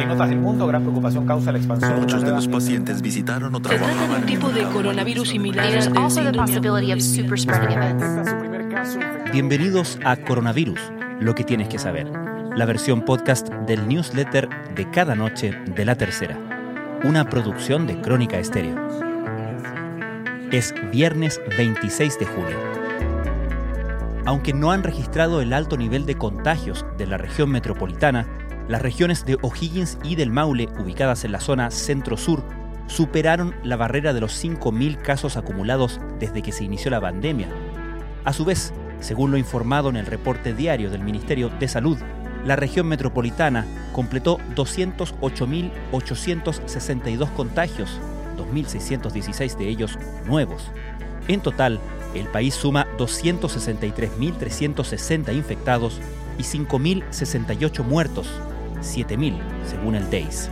En otras del mundo, gran preocupación. Causa la expansión. Muchos de los pacientes visitaron o Se trata de un tipo de coronavirus similar. Bienvenidos a Coronavirus, lo que tienes que saber, la versión podcast del newsletter de cada noche de la tercera, una producción de Crónica Estéreo. Es viernes 26 de julio. Aunque no han registrado el alto nivel de contagios de la región metropolitana, las regiones de O'Higgins y del Maule, ubicadas en la zona centro-sur, superaron la barrera de los 5.000 casos acumulados desde que se inició la pandemia. A su vez, según lo informado en el reporte diario del Ministerio de Salud, la región metropolitana completó 208.862 contagios, 2.616 de ellos nuevos. En total, el país suma 263.360 infectados y 5.068 muertos, 7.000 según el DEIS.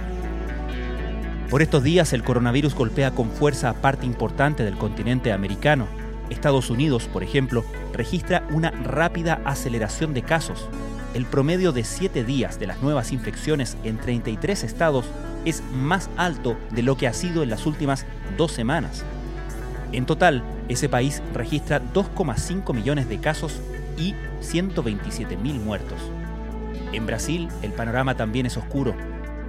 Por estos días el coronavirus golpea con fuerza a parte importante del continente americano. Estados Unidos, por ejemplo, registra una rápida aceleración de casos. El promedio de 7 días de las nuevas infecciones en 33 estados es más alto de lo que ha sido en las últimas dos semanas. En total, ese país registra 2,5 millones de casos y 127 mil muertos. En Brasil, el panorama también es oscuro.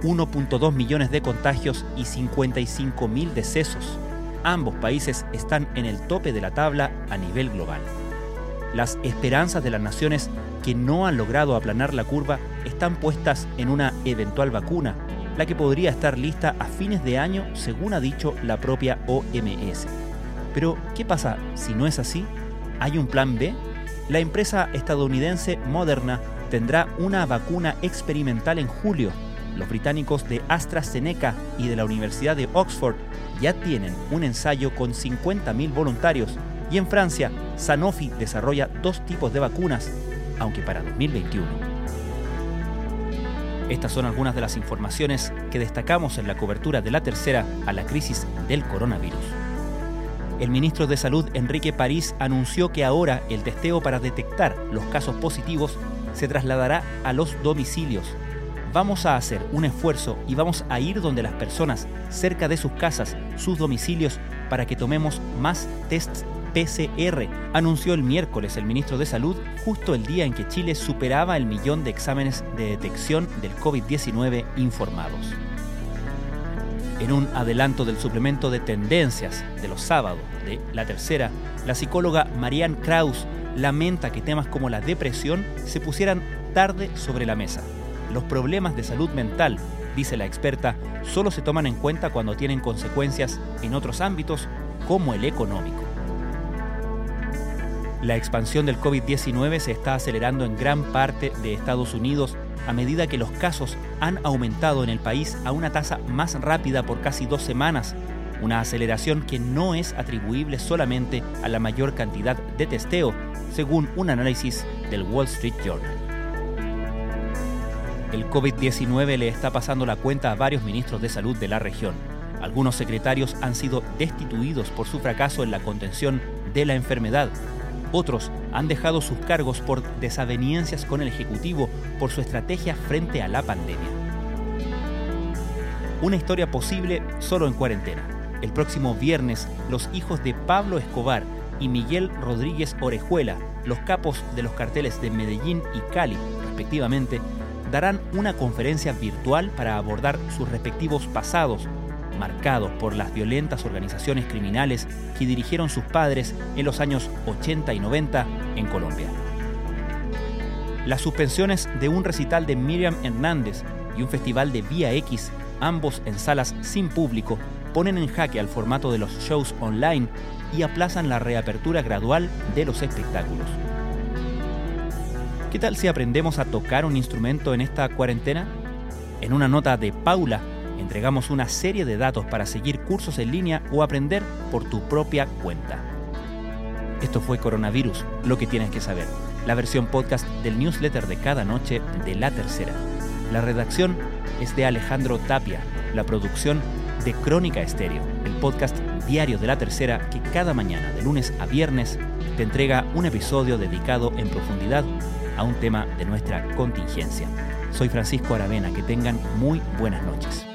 1.2 millones de contagios y 55 mil decesos. Ambos países están en el tope de la tabla a nivel global. Las esperanzas de las naciones que no han logrado aplanar la curva están puestas en una eventual vacuna, la que podría estar lista a fines de año según ha dicho la propia OMS. Pero, ¿qué pasa si no es así? ¿Hay un plan B? La empresa estadounidense Moderna tendrá una vacuna experimental en julio. Los británicos de AstraZeneca y de la Universidad de Oxford ya tienen un ensayo con 50.000 voluntarios y en Francia Sanofi desarrolla dos tipos de vacunas, aunque para 2021. Estas son algunas de las informaciones que destacamos en la cobertura de la tercera a la crisis del coronavirus. El ministro de Salud Enrique París anunció que ahora el testeo para detectar los casos positivos se trasladará a los domicilios. Vamos a hacer un esfuerzo y vamos a ir donde las personas, cerca de sus casas, sus domicilios, para que tomemos más tests PCR, anunció el miércoles el ministro de Salud justo el día en que Chile superaba el millón de exámenes de detección del COVID-19 informados. En un adelanto del suplemento de tendencias de los sábados de La Tercera, la psicóloga Marianne Kraus lamenta que temas como la depresión se pusieran tarde sobre la mesa. Los problemas de salud mental, dice la experta, solo se toman en cuenta cuando tienen consecuencias en otros ámbitos como el económico. La expansión del COVID-19 se está acelerando en gran parte de Estados Unidos a medida que los casos han aumentado en el país a una tasa más rápida por casi dos semanas, una aceleración que no es atribuible solamente a la mayor cantidad de testeo, según un análisis del Wall Street Journal. El COVID-19 le está pasando la cuenta a varios ministros de salud de la región. Algunos secretarios han sido destituidos por su fracaso en la contención de la enfermedad. Otros han dejado sus cargos por desavenencias con el Ejecutivo por su estrategia frente a la pandemia. Una historia posible solo en cuarentena. El próximo viernes, los hijos de Pablo Escobar y Miguel Rodríguez Orejuela, los capos de los carteles de Medellín y Cali, respectivamente, darán una conferencia virtual para abordar sus respectivos pasados, marcados por las violentas organizaciones criminales que dirigieron sus padres en los años 80 y 90 en Colombia. Las suspensiones de un recital de Miriam Hernández y un festival de Vía X, ambos en salas sin público, ponen en jaque al formato de los shows online y aplazan la reapertura gradual de los espectáculos. ¿Qué tal si aprendemos a tocar un instrumento en esta cuarentena? En una nota de Paula, entregamos una serie de datos para seguir cursos en línea o aprender por tu propia cuenta. Esto fue Coronavirus, lo que tienes que saber, la versión podcast del newsletter de cada noche de La Tercera. La redacción es de Alejandro Tapia, la producción de Crónica Estéreo, el podcast diario de La Tercera que cada mañana, de lunes a viernes, te entrega un episodio dedicado en profundidad a un tema de nuestra contingencia. Soy Francisco Aravena, que tengan muy buenas noches.